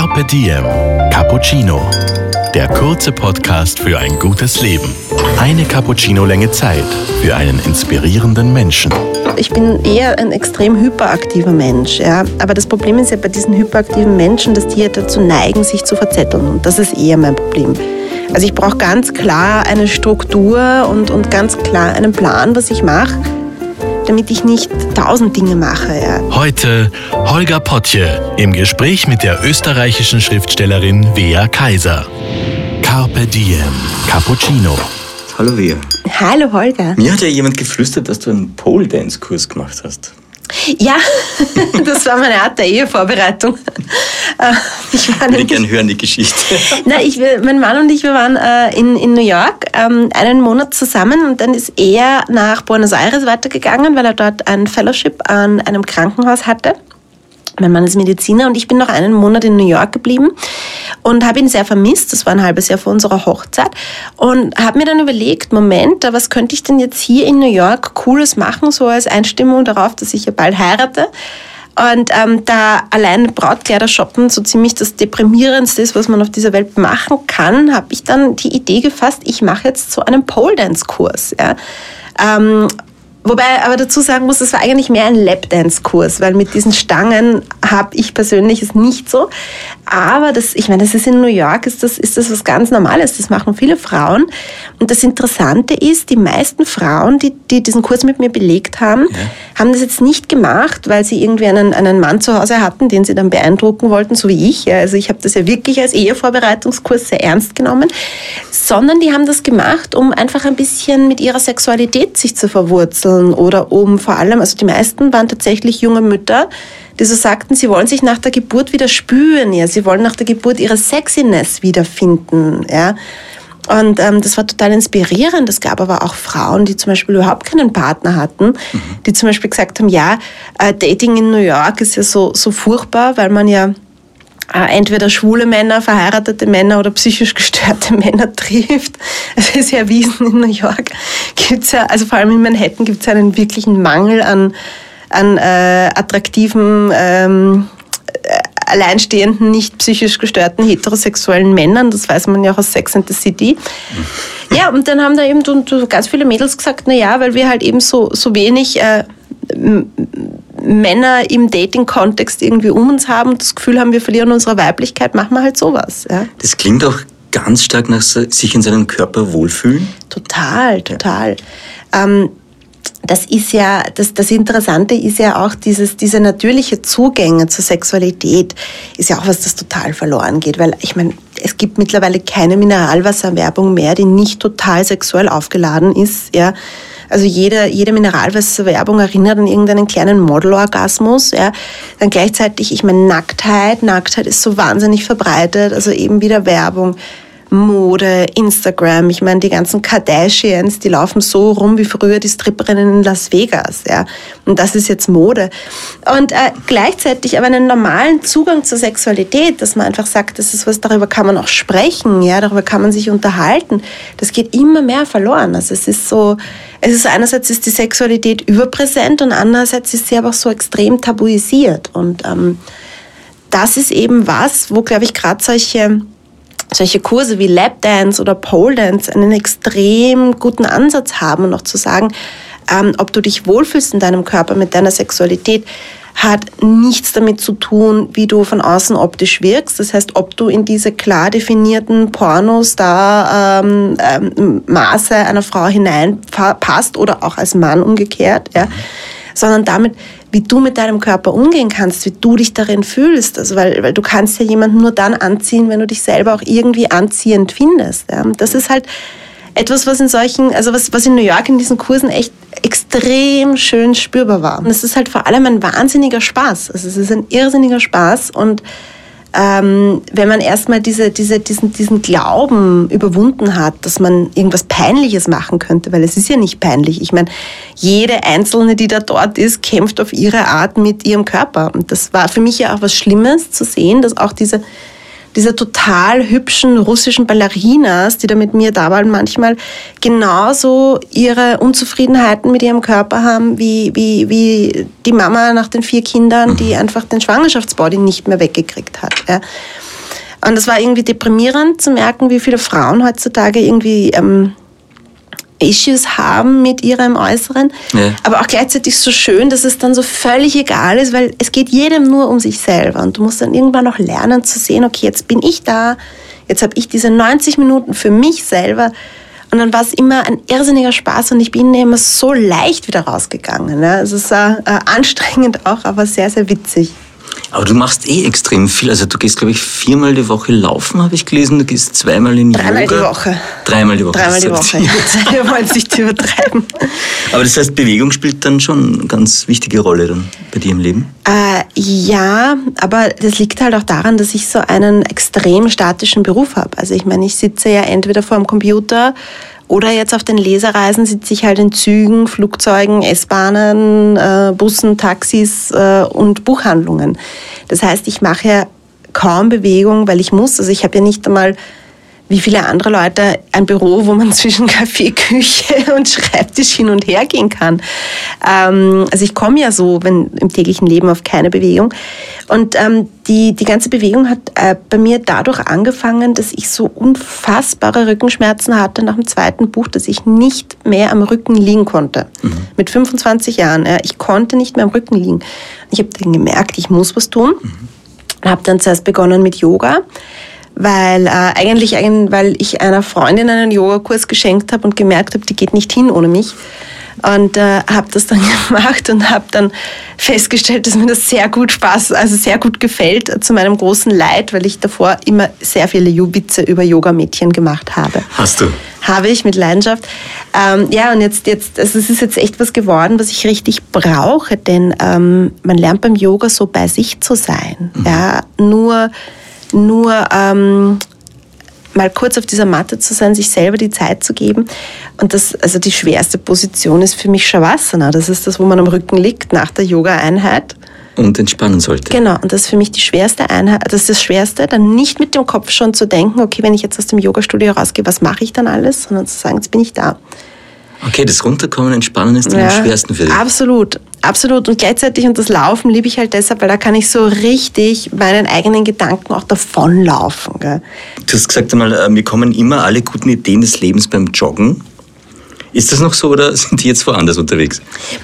Carpe Diem Cappuccino. Der kurze Podcast für ein gutes Leben. Eine Cappuccino-Länge Zeit für einen inspirierenden Menschen. Ich bin eher ein extrem hyperaktiver Mensch. Ja? Aber das Problem ist ja bei diesen hyperaktiven Menschen, dass die ja dazu neigen, sich zu verzetteln. Und das ist eher mein Problem. Also ich brauche ganz klar eine Struktur und, und ganz klar einen Plan, was ich mache damit ich nicht tausend Dinge mache. Ja. Heute Holger Potje im Gespräch mit der österreichischen Schriftstellerin Wea Kaiser. Carpe Diem Cappuccino. Hallo Wea. Hallo Holger. Mir hat ja jemand geflüstert, dass du einen Pole Dance Kurs gemacht hast. Ja, das war meine Art der Ehevorbereitung. Äh, ich würde gerne hören, die Geschichte. Na, ich, mein Mann und ich, wir waren äh, in, in New York ähm, einen Monat zusammen und dann ist er nach Buenos Aires weitergegangen, weil er dort ein Fellowship an einem Krankenhaus hatte. Mein Mann ist Mediziner und ich bin noch einen Monat in New York geblieben und habe ihn sehr vermisst. Das war ein halbes Jahr vor unserer Hochzeit und habe mir dann überlegt, Moment, was könnte ich denn jetzt hier in New York Cooles machen, so als Einstimmung darauf, dass ich ja bald heirate. Und ähm, da allein Brautkleider shoppen so ziemlich das Deprimierendste ist, was man auf dieser Welt machen kann, habe ich dann die Idee gefasst, ich mache jetzt so einen Pole Dance Kurs. Ja. Ähm, Wobei aber dazu sagen muss, es war eigentlich mehr ein Lapdance-Kurs, weil mit diesen Stangen habe ich persönlich es nicht so. Aber das, ich meine, das ist in New York, ist das, ist das was ganz Normales. Das machen viele Frauen. Und das Interessante ist, die meisten Frauen, die, die diesen Kurs mit mir belegt haben, ja. haben das jetzt nicht gemacht, weil sie irgendwie einen, einen Mann zu Hause hatten, den sie dann beeindrucken wollten, so wie ich. Also ich habe das ja wirklich als Ehevorbereitungskurs sehr ernst genommen, sondern die haben das gemacht, um einfach ein bisschen mit ihrer Sexualität sich zu verwurzeln Wurzeln oder um vor allem, also die meisten waren tatsächlich junge Mütter, die so sagten, sie wollen sich nach der Geburt wieder spüren, ja, sie wollen nach der Geburt ihre Sexiness wiederfinden, ja. Und ähm, das war total inspirierend. Es gab aber auch Frauen, die zum Beispiel überhaupt keinen Partner hatten, mhm. die zum Beispiel gesagt haben, ja, äh, Dating in New York ist ja so, so furchtbar, weil man ja entweder schwule Männer, verheiratete Männer oder psychisch gestörte Männer trifft. Es ist ja erwiesen, in New York gibt's ja, also vor allem in Manhattan gibt es einen wirklichen Mangel an, an äh, attraktiven, ähm, äh, alleinstehenden, nicht psychisch gestörten heterosexuellen Männern. Das weiß man ja auch aus Sex and the City. Ja, und dann haben da eben ganz viele Mädels gesagt, na ja, weil wir halt eben so, so wenig äh, Männer im Dating-Kontext irgendwie um uns haben, das Gefühl haben, wir verlieren unsere Weiblichkeit, machen wir halt sowas. Ja. Das klingt auch ganz stark nach sich in seinem Körper wohlfühlen. Total, total. Ja. Ähm, das ist ja, das, das Interessante ist ja auch dieses, diese natürliche Zugänge zur Sexualität ist ja auch was, das total verloren geht, weil ich meine, es gibt mittlerweile keine Mineralwasserwerbung mehr, die nicht total sexuell aufgeladen ist, ja. Also jede, jede Mineralwasserwerbung erinnert an irgendeinen kleinen Modelorgasmus. Ja. Dann gleichzeitig, ich meine, Nacktheit, Nacktheit ist so wahnsinnig verbreitet, also eben wieder Werbung. Mode, Instagram. Ich meine, die ganzen Kardashians, die laufen so rum wie früher die Stripperinnen in Las Vegas. Ja. Und das ist jetzt Mode. Und äh, gleichzeitig aber einen normalen Zugang zur Sexualität, dass man einfach sagt, das ist was, darüber kann man auch sprechen, ja, darüber kann man sich unterhalten. Das geht immer mehr verloren. Also es ist so, es ist einerseits ist die Sexualität überpräsent und andererseits ist sie aber auch so extrem tabuisiert. Und ähm, das ist eben was, wo, glaube ich, gerade solche solche Kurse wie Lapdance oder Pole Dance einen extrem guten Ansatz haben auch zu sagen, ähm, ob du dich wohlfühlst in deinem Körper mit deiner Sexualität, hat nichts damit zu tun, wie du von außen optisch wirkst. Das heißt, ob du in diese klar definierten Pornostar-Maße ähm, ähm, einer Frau hineinpasst oder auch als Mann umgekehrt, ja, sondern damit, wie du mit deinem Körper umgehen kannst, wie du dich darin fühlst. Also weil, weil du kannst ja jemanden nur dann anziehen, wenn du dich selber auch irgendwie anziehend findest. Ja. Das ist halt etwas, was in solchen, also was, was in New York in diesen Kursen echt extrem schön spürbar war. Und es ist halt vor allem ein wahnsinniger Spaß. Also es ist ein irrsinniger Spaß und ähm, wenn man erstmal diese, diese, diesen, diesen Glauben überwunden hat, dass man irgendwas Peinliches machen könnte, weil es ist ja nicht peinlich. Ich meine, jede Einzelne, die da dort ist, kämpft auf ihre Art mit ihrem Körper. Und das war für mich ja auch was Schlimmes zu sehen, dass auch diese diese total hübschen russischen Ballerinas, die da mit mir da waren, manchmal genauso ihre Unzufriedenheiten mit ihrem Körper haben, wie, wie, wie die Mama nach den vier Kindern, die mhm. einfach den Schwangerschaftsbody nicht mehr weggekriegt hat. Ja. Und es war irgendwie deprimierend zu merken, wie viele Frauen heutzutage irgendwie ähm, Issues haben mit ihrem Äußeren. Ja. Aber auch gleichzeitig so schön, dass es dann so völlig egal ist, weil es geht jedem nur um sich selber. Und du musst dann irgendwann auch lernen zu sehen, okay, jetzt bin ich da, jetzt habe ich diese 90 Minuten für mich selber. Und dann war es immer ein irrsinniger Spaß und ich bin immer so leicht wieder rausgegangen. Ne? Also es war äh, anstrengend auch, aber sehr, sehr witzig. Aber du machst eh extrem viel. Also du gehst, glaube ich, viermal die Woche laufen, habe ich gelesen. Du gehst zweimal in Dreimal Yoga. die Woche. Dreimal die Woche. Dreimal die Woche. Wir wollen es nicht übertreiben. Aber das heißt, Bewegung spielt dann schon eine ganz wichtige Rolle dann bei dir im Leben? Äh, ja, aber das liegt halt auch daran, dass ich so einen extrem statischen Beruf habe. Also ich meine, ich sitze ja entweder vor dem Computer oder jetzt auf den Lesereisen sitze ich halt in Zügen, Flugzeugen, S-Bahnen, äh, Bussen, Taxis äh, und Buchhandlungen. Das heißt, ich mache ja kaum Bewegung, weil ich muss. Also ich habe ja nicht einmal wie viele andere Leute ein Büro, wo man zwischen Kaffee, Küche und Schreibtisch hin und her gehen kann. Ähm, also ich komme ja so wenn, im täglichen Leben auf keine Bewegung. Und ähm, die, die ganze Bewegung hat äh, bei mir dadurch angefangen, dass ich so unfassbare Rückenschmerzen hatte nach dem zweiten Buch, dass ich nicht mehr am Rücken liegen konnte. Mhm. Mit 25 Jahren. Ja, ich konnte nicht mehr am Rücken liegen. Ich habe dann gemerkt, ich muss was tun. Mhm. Habe dann zuerst begonnen mit Yoga weil äh, eigentlich, weil ich einer Freundin einen Yogakurs geschenkt habe und gemerkt habe, die geht nicht hin ohne mich. Und äh, habe das dann gemacht und habe dann festgestellt, dass mir das sehr gut Spaß, also sehr gut gefällt, äh, zu meinem großen Leid, weil ich davor immer sehr viele Witze über Yoga-Mädchen gemacht habe. Hast du? Habe ich mit Leidenschaft. Ähm, ja, und jetzt, jetzt, also es ist jetzt echt was geworden, was ich richtig brauche, denn ähm, man lernt beim Yoga so bei sich zu sein. Mhm. Ja, nur nur ähm, mal kurz auf dieser Matte zu sein, sich selber die Zeit zu geben. Und das, also die schwerste Position ist für mich Shavasana. Das ist das, wo man am Rücken liegt nach der Yoga-Einheit. Und entspannen sollte. Genau, und das ist für mich die schwerste Einheit, das ist das Schwerste, dann nicht mit dem Kopf schon zu denken, okay, wenn ich jetzt aus dem Yoga-Studio rausgehe, was mache ich dann alles, sondern zu sagen, jetzt bin ich da. Okay, das Runterkommen, Entspannen ist ja, am schwersten für dich. Absolut, absolut. Und gleichzeitig, und das Laufen liebe ich halt deshalb, weil da kann ich so richtig meinen eigenen Gedanken auch davonlaufen. Gell? Du hast gesagt einmal, äh, wir kommen immer alle guten Ideen des Lebens beim Joggen. Ist das noch so oder sind die jetzt woanders unterwegs?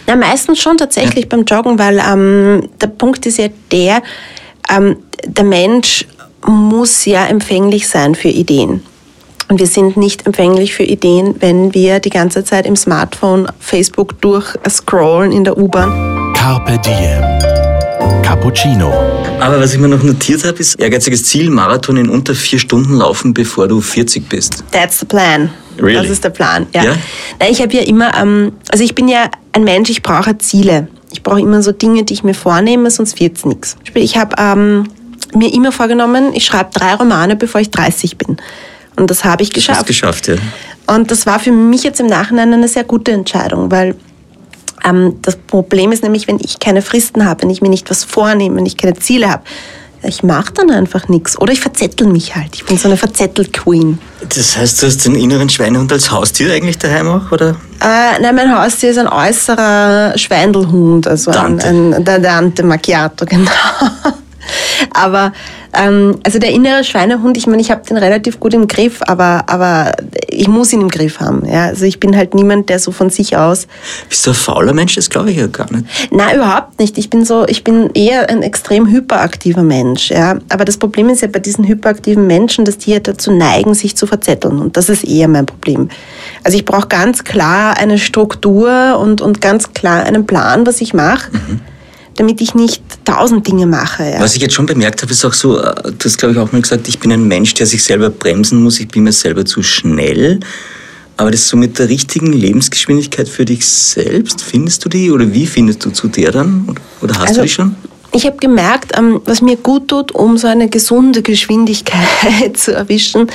Na, meistens schon tatsächlich ja. beim Joggen, weil ähm, der Punkt ist ja der, ähm, der Mensch muss ja empfänglich sein für Ideen. Und wir sind nicht empfänglich für Ideen, wenn wir die ganze Zeit im Smartphone Facebook durchscrollen in der U-Bahn. Carpe Diem. Cappuccino. Aber was ich mir noch notiert habe, ist ehrgeiziges Ziel, Marathon in unter vier Stunden laufen, bevor du 40 bist. That's the plan. Really? Das ist der Plan, ja. ja? Na, ich habe ja immer, ähm, also ich bin ja ein Mensch, ich brauche Ziele. Ich brauche immer so Dinge, die ich mir vornehme, sonst wird es nichts. Ich habe ähm, mir immer vorgenommen, ich schreibe drei Romane, bevor ich 30 bin. Und das habe ich geschafft. Das geschafft, ja. Und das war für mich jetzt im Nachhinein eine sehr gute Entscheidung, weil ähm, das Problem ist nämlich, wenn ich keine Fristen habe, wenn ich mir nicht was vornehme, wenn ich keine Ziele habe, ich mache dann einfach nichts. Oder ich verzettel mich halt. Ich bin so eine Verzettel-Queen. Das heißt, du hast den inneren Schweinehund als Haustier eigentlich daheim auch, oder? Äh, nein, mein Haustier ist ein äußerer Schweindelhund, also Dante. ein, ein der Dante Macchiato, genau. Aber ähm, also der innere Schweinehund, ich meine, ich habe den relativ gut im Griff, aber, aber ich muss ihn im Griff haben. Ja? Also ich bin halt niemand, der so von sich aus. Bist du ein fauler Mensch? Das glaube ich ja gar nicht. Nein, überhaupt nicht. Ich bin so, ich bin eher ein extrem hyperaktiver Mensch. Ja? Aber das Problem ist ja bei diesen hyperaktiven Menschen, dass die ja dazu neigen, sich zu verzetteln. Und das ist eher mein Problem. Also ich brauche ganz klar eine Struktur und, und ganz klar einen Plan, was ich mache. Mhm damit ich nicht tausend Dinge mache. Ja. Was ich jetzt schon bemerkt habe, ist auch so, äh, du hast glaube ich auch mal gesagt, ich bin ein Mensch, der sich selber bremsen muss, ich bin mir selber zu schnell. Aber das so mit der richtigen Lebensgeschwindigkeit für dich selbst, findest du die oder wie findest du zu der dann? Oder hast also, du die schon? Ich habe gemerkt, ähm, was mir gut tut, um so eine gesunde Geschwindigkeit zu erwischen,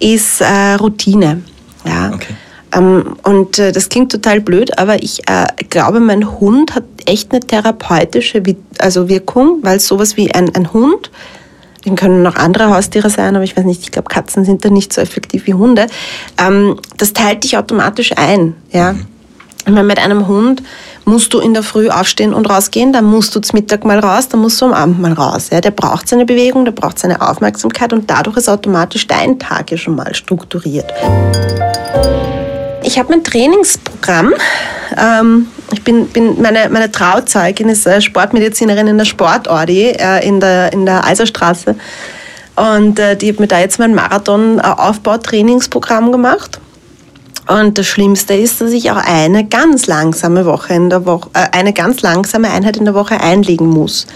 ist äh, Routine. Ja. Okay. Ähm, und äh, das klingt total blöd, aber ich glaube, mein Hund hat echt eine therapeutische also Wirkung, weil sowas wie ein, ein Hund, den können noch andere Haustiere sein, aber ich weiß nicht, ich glaube, Katzen sind da nicht so effektiv wie Hunde, ähm, das teilt dich automatisch ein. Ja? Mhm. Ich meine, mit einem Hund musst du in der Früh aufstehen und rausgehen, dann musst du zum Mittag mal raus, dann musst du am Abend mal raus. Ja, der braucht seine Bewegung, der braucht seine Aufmerksamkeit und dadurch ist automatisch dein Tag ja schon mal strukturiert. Ich habe mein Trainingsprogramm. Ähm, ich bin, bin meine, meine Trauzeugin ist äh, Sportmedizinerin in der Sportordi äh, in der, in der Eiserstraße. Und äh, die hat mir da jetzt mein Marathon-Aufbautrainingsprogramm gemacht. Und das Schlimmste ist, dass ich auch eine ganz langsame Woche in der Woche, äh, eine ganz langsame Einheit in der Woche einlegen muss.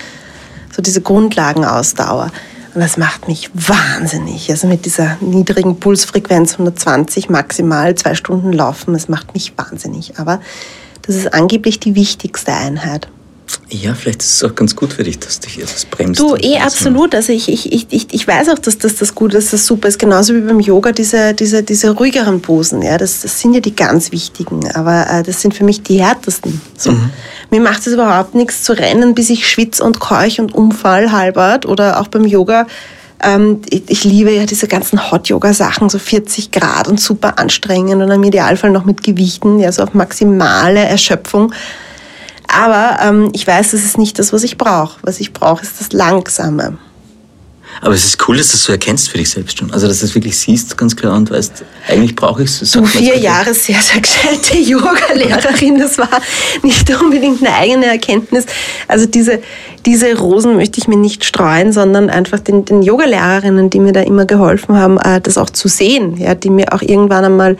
So diese Grundlagenausdauer. Und das macht mich wahnsinnig. Also mit dieser niedrigen Pulsfrequenz 120 maximal zwei Stunden laufen, das macht mich wahnsinnig. Aber das ist angeblich die wichtigste Einheit. Ja, vielleicht ist es auch ganz gut für dich, dass dich etwas bremst. Du, eh absolut. Also ich, ich, ich, ich weiß auch, dass das, das gut ist, dass das super ist. Genauso wie beim Yoga diese, diese, diese ruhigeren Posen. Ja, das, das sind ja die ganz wichtigen. Aber äh, das sind für mich die härtesten. So. Mhm. Mir macht es überhaupt nichts zu rennen, bis ich schwitze und keuch und umfall halbert. Oder auch beim Yoga. Ähm, ich, ich, liebe ja diese ganzen Hot-Yoga-Sachen, so 40 Grad und super anstrengend und im Idealfall noch mit Gewichten, ja, so auf maximale Erschöpfung. Aber ähm, ich weiß, das ist nicht das, was ich brauche. Was ich brauche, ist das Langsame. Aber es ist cool, dass du das so erkennst für dich selbst schon. Also, dass du es wirklich siehst, ganz klar, und weißt, eigentlich brauche ich es. Du, vier Jahre sehr, sehr gescheite Yoga-Lehrerin, das war nicht unbedingt eine eigene Erkenntnis. Also, diese, diese Rosen möchte ich mir nicht streuen, sondern einfach den, den Yoga-Lehrerinnen, die mir da immer geholfen haben, äh, das auch zu sehen, ja, die mir auch irgendwann einmal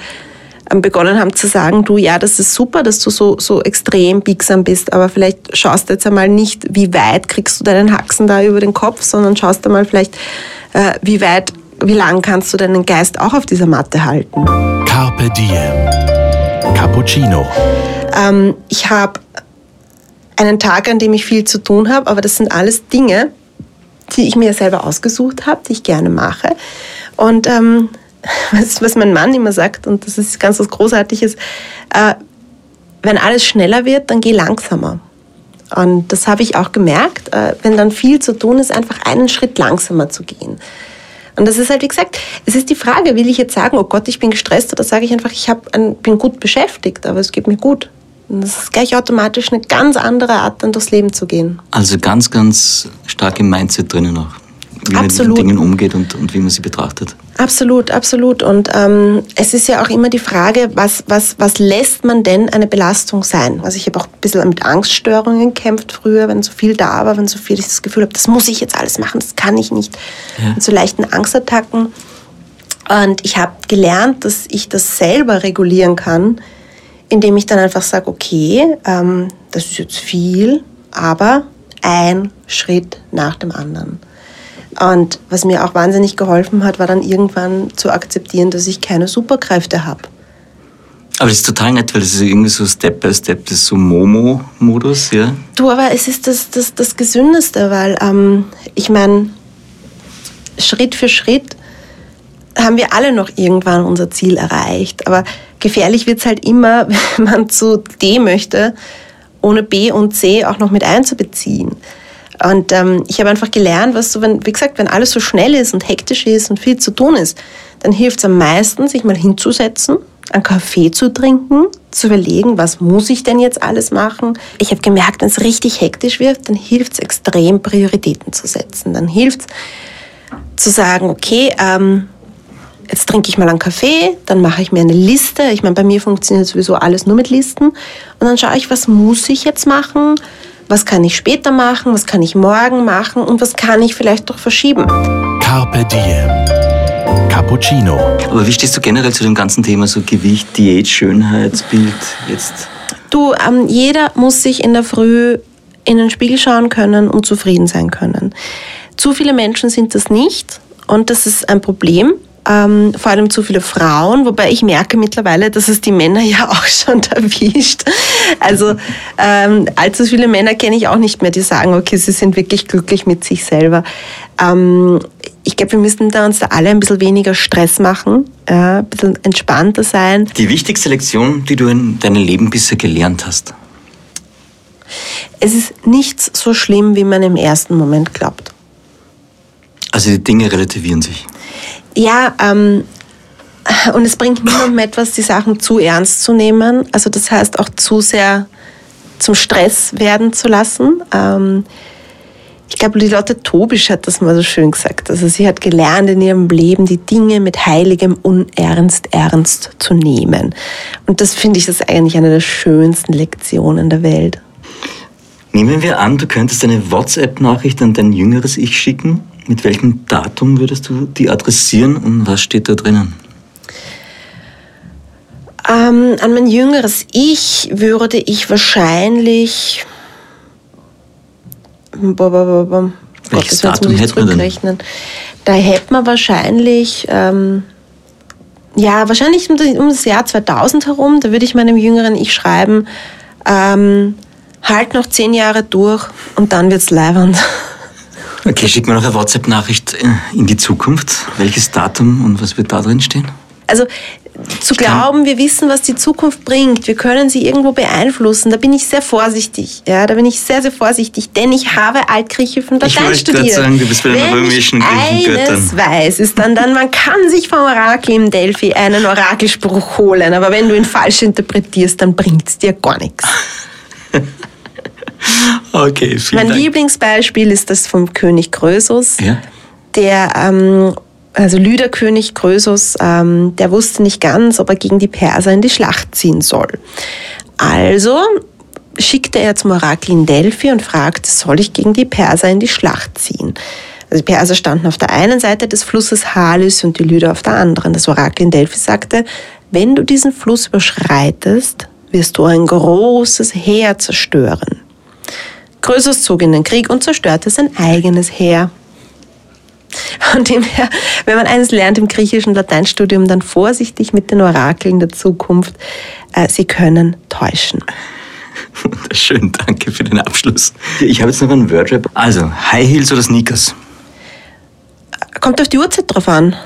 ähm, begonnen haben zu sagen, du, ja, das ist super, dass du so, so extrem biegsam bist, aber vielleicht schaust du jetzt einmal nicht, wie weit kriegst du deinen Haxen da über den Kopf, sondern schaust einmal vielleicht, äh, wie weit, wie lang kannst du deinen Geist auch auf dieser Matte halten. Carpe Diem. Cappuccino. Ähm, ich habe einen Tag, an dem ich viel zu tun habe, aber das sind alles Dinge, die ich mir selber ausgesucht habe, die ich gerne mache. Und ähm, was, was mein Mann immer sagt, und das ist ganz was Großartiges, äh, wenn alles schneller wird, dann geh langsamer. Und das habe ich auch gemerkt, äh, wenn dann viel zu tun ist, einfach einen Schritt langsamer zu gehen. Und das ist halt, wie gesagt, es ist die Frage, will ich jetzt sagen, oh Gott, ich bin gestresst, oder sage ich einfach, ich ein, bin gut beschäftigt, aber es geht mir gut. Und das ist gleich automatisch eine ganz andere Art, dann durchs Leben zu gehen. Also ganz, ganz stark im Mindset drinnen noch wie absolut. man mit Dingen umgeht und, und wie man sie betrachtet. Absolut, absolut. Und ähm, es ist ja auch immer die Frage, was, was, was lässt man denn eine Belastung sein? Also ich habe auch ein bisschen mit Angststörungen gekämpft früher, wenn so viel da war, wenn so viel ich das Gefühl habe, das muss ich jetzt alles machen, das kann ich nicht. Ja. Mit so leichten Angstattacken. Und ich habe gelernt, dass ich das selber regulieren kann, indem ich dann einfach sage, okay, ähm, das ist jetzt viel, aber ein Schritt nach dem anderen. Und was mir auch wahnsinnig geholfen hat, war dann irgendwann zu akzeptieren, dass ich keine Superkräfte habe. Aber das ist total nett, weil das ist irgendwie so Step by Step, das ist so Momo-Modus, ja? Du, aber es ist das, das, das Gesündeste, weil ähm, ich meine, Schritt für Schritt haben wir alle noch irgendwann unser Ziel erreicht. Aber gefährlich wird es halt immer, wenn man zu D möchte, ohne B und C auch noch mit einzubeziehen. Und ähm, ich habe einfach gelernt, was so, wenn, wie gesagt, wenn alles so schnell ist und hektisch ist und viel zu tun ist, dann hilft es am meisten, sich mal hinzusetzen, einen Kaffee zu trinken, zu überlegen, was muss ich denn jetzt alles machen. Ich habe gemerkt, wenn es richtig hektisch wird, dann hilft es extrem, Prioritäten zu setzen. Dann hilft es zu sagen, okay, ähm, jetzt trinke ich mal einen Kaffee, dann mache ich mir eine Liste. Ich meine, bei mir funktioniert sowieso alles nur mit Listen. Und dann schaue ich, was muss ich jetzt machen was kann ich später machen, was kann ich morgen machen und was kann ich vielleicht doch verschieben. Carpe Diem. Cappuccino. Aber wie stehst du generell zu dem ganzen Thema so Gewicht, Diät, Schönheitsbild jetzt? Du, ähm, jeder muss sich in der Früh in den Spiegel schauen können und zufrieden sein können. Zu viele Menschen sind das nicht und das ist ein Problem ähm, vor allem zu viele Frauen, wobei ich merke mittlerweile, dass es die Männer ja auch schon erwischt. Also ähm, allzu viele Männer kenne ich auch nicht mehr, die sagen, okay, sie sind wirklich glücklich mit sich selber. Ähm, ich glaube, wir müssen da uns da alle ein bisschen weniger Stress machen, äh, ein bisschen entspannter sein. Die wichtigste Lektion, die du in deinem Leben bisher gelernt hast? Es ist nichts so schlimm, wie man im ersten Moment glaubt. Also die Dinge relativieren sich. Ja, ähm, und es bringt niemandem etwas, die Sachen zu ernst zu nehmen. Also das heißt auch zu sehr zum Stress werden zu lassen. Ähm, ich glaube, die Lotte Tobisch hat das mal so schön gesagt. Also sie hat gelernt in ihrem Leben, die Dinge mit heiligem Unernst ernst zu nehmen. Und das finde ich das eigentlich eine der schönsten Lektionen der Welt. Nehmen wir an, du könntest eine WhatsApp-Nachricht an dein jüngeres Ich schicken. Mit welchem Datum würdest du die adressieren und was steht da drinnen? Ähm, an mein jüngeres Ich würde ich wahrscheinlich. Boah, boah, boah. Welches Gott, Datum hätte man denn? Da hätte man wahrscheinlich. Ähm, ja, wahrscheinlich um das, um das Jahr 2000 herum, da würde ich meinem jüngeren Ich schreiben, ähm, halt noch zehn Jahre durch und dann wird's leibernd. Okay, schick mir noch eine WhatsApp-Nachricht in die Zukunft. Welches Datum und was wird da drin stehen? Also zu glauben, wir wissen, was die Zukunft bringt, wir können sie irgendwo beeinflussen, da bin ich sehr vorsichtig. Ja, da bin ich sehr, sehr vorsichtig, denn ich habe Altgriechisch und Ich Latein gerade studiert. sagen, du bist bei den Wenn römischen ich Griechengöttern. eines weiß, ist dann, dann, man kann sich vom Orakel im Delphi einen Orakelspruch holen, aber wenn du ihn falsch interpretierst, dann bringt es dir gar nichts. Okay, vielen Mein Dank. Lieblingsbeispiel ist das vom König Krösus. Ja? Der, ähm, also Lüderkönig Krösus, ähm, der wusste nicht ganz, ob er gegen die Perser in die Schlacht ziehen soll. Also schickte er zum Orakel in Delphi und fragte, soll ich gegen die Perser in die Schlacht ziehen? Also die Perser standen auf der einen Seite des Flusses Halys und die Lyder auf der anderen. Das Orakel in Delphi sagte, wenn du diesen Fluss überschreitest, wirst du ein großes Heer zerstören. Krösus zog in den Krieg und zerstörte sein eigenes Heer. Von dem her, wenn man eines lernt im griechischen Lateinstudium, dann vorsichtig mit den Orakeln der Zukunft. Äh, sie können täuschen. Wunderschön, danke für den Abschluss. Ich habe jetzt noch einen Wordrap. Also, High Heels oder Sneakers? Kommt auf die Uhrzeit drauf an.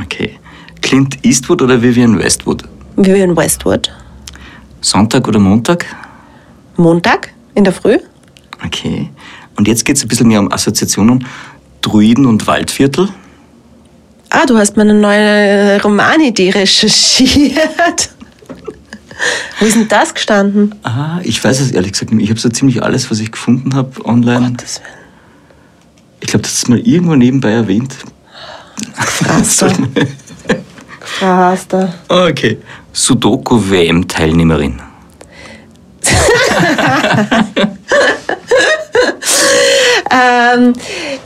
Okay. Clint Eastwood oder Vivian Westwood? Vivian Westwood. Sonntag oder Montag? Montag in der Früh. Okay. Und jetzt geht es ein bisschen mehr um Assoziationen. Druiden und Waldviertel. Ah, du hast meine neue Romanidee recherchiert. Wo ist denn das gestanden? Ah, ich weiß es ehrlich gesagt nicht. Ich habe so ziemlich alles, was ich gefunden habe online. Gottes Willen. Ich glaube, das ist mal irgendwo nebenbei erwähnt. Gefraster. Gefraster. okay. Sudoku-WM-Teilnehmerin. Ähm,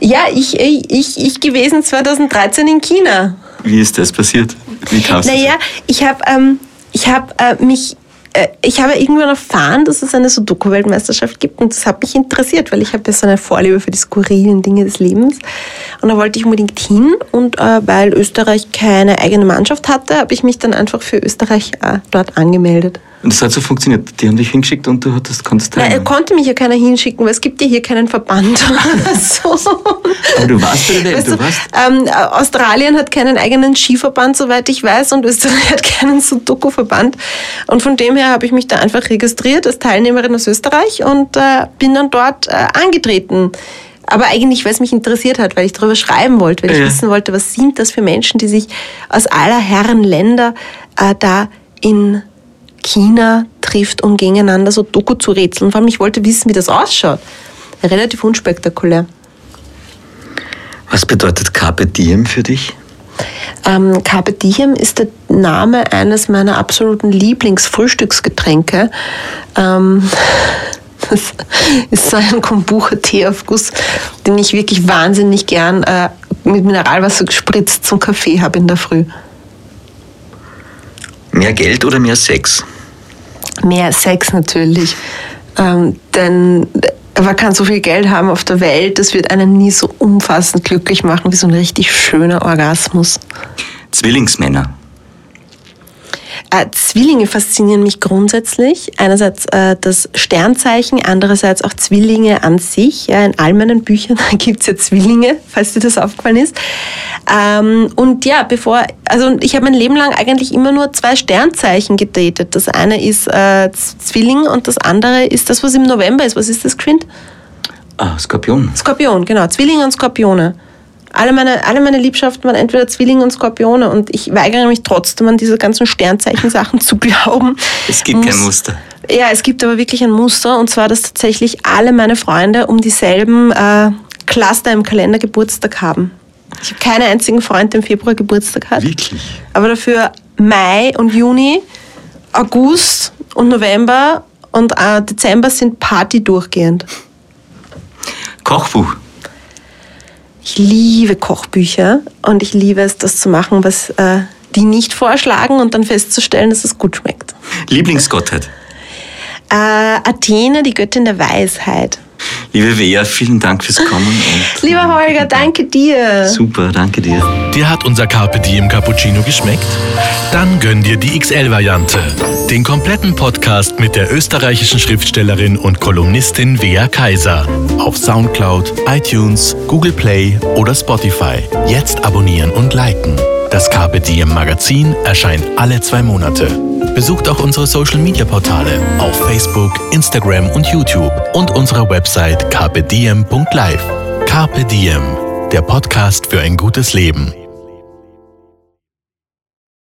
ja, ich, ich, ich gewesen 2013 in China. Wie ist das passiert? Wie kamst du Naja, ich habe ähm, ich hab, äh, mich, äh, ich habe irgendwann erfahren, dass es eine Sudoku-Weltmeisterschaft gibt und das hat mich interessiert, weil ich habe ja so eine Vorliebe für die skurrilen Dinge des Lebens und da wollte ich unbedingt hin und äh, weil Österreich keine eigene Mannschaft hatte, habe ich mich dann einfach für Österreich äh, dort angemeldet. Und das hat so funktioniert. Die haben dich hingeschickt und du hattest, konntest er teilnehmen. konnte mich ja keiner hinschicken, weil es gibt ja hier keinen Verband oder so. Aber du warst bei der Weißt du du, warst. ähm, Australien hat keinen eigenen Skiverband, soweit ich weiß, und Österreich hat keinen Sudoku-Verband. Und von dem her habe ich mich da einfach registriert als Teilnehmerin aus Österreich und äh, bin dann dort äh, angetreten. Aber eigentlich, weil es mich interessiert hat, weil ich darüber schreiben wollte, weil ich Ja. wissen wollte, was sind das für Menschen, die sich aus aller Herren Länder äh, da in China trifft, um gegeneinander so Doku zu rätseln. Vor allem, ich wollte wissen, wie das ausschaut. Relativ unspektakulär. Was bedeutet Carpe Diem für dich? Ähm, Carpe Diem ist der Name eines meiner absoluten Lieblingsfrühstücksgetränke. Ähm, das ist so ein Kombucha-Teeaufguss, den ich wirklich wahnsinnig gern äh, mit Mineralwasser gespritzt zum Kaffee habe in der Früh. Mehr Geld oder mehr Sex? Mehr Sex natürlich. Ähm, denn man kann so viel Geld haben auf der Welt, das wird einen nie so umfassend glücklich machen wie so ein richtig schöner Orgasmus. Zwillingsmänner. Äh, Zwillinge faszinieren mich grundsätzlich. Einerseits äh, das Sternzeichen, andererseits auch Zwillinge an sich. Ja, in all meinen Büchern gibt es ja Zwillinge, falls dir das aufgefallen ist. Ähm, und ja, bevor, also ich habe mein Leben lang eigentlich immer nur zwei Sternzeichen gedatet. Das eine ist äh, Zwilling und das andere ist das, was im November ist. Was ist das, Quint? Ah, Skorpion. Skorpion, genau. Zwillinge und Skorpione. Alle meine, alle meine Liebschaften waren entweder Zwillinge und Skorpione und ich weigere mich trotzdem an diese ganzen Sternzeichen-Sachen zu glauben. Es gibt kein Muss- Muster. Ja, es gibt aber wirklich ein Muster und zwar, dass tatsächlich alle meine Freunde um dieselben äh, Cluster im Kalender Geburtstag haben. Ich habe keinen einzigen Freund, der im Februar Geburtstag hat. Wirklich? Aber dafür Mai und Juni, August und November und äh, Dezember sind Party durchgehend. Kochbuch. Ich liebe Kochbücher und ich liebe es, das zu machen, was äh, die nicht vorschlagen und dann festzustellen, dass es gut schmeckt. Lieblingsgottheit. Äh, Athene, die Göttin der Weisheit. Liebe Wea, vielen Dank fürs Kommen. Und Lieber Holger, danke dir. Super, danke dir. Dir hat unser Carpe Diem Cappuccino geschmeckt? Dann gönn dir die XL-Variante. Den kompletten Podcast mit der österreichischen Schriftstellerin und Kolumnistin Wea Kaiser. Auf Soundcloud, iTunes, Google Play oder Spotify. Jetzt abonnieren und liken. Das Carpe Diem Magazin erscheint alle zwei Monate. Besucht auch unsere Social Media Portale auf Facebook, Instagram und YouTube und unsere Website carpediem.live. Carpe Diem, der Podcast für ein gutes Leben.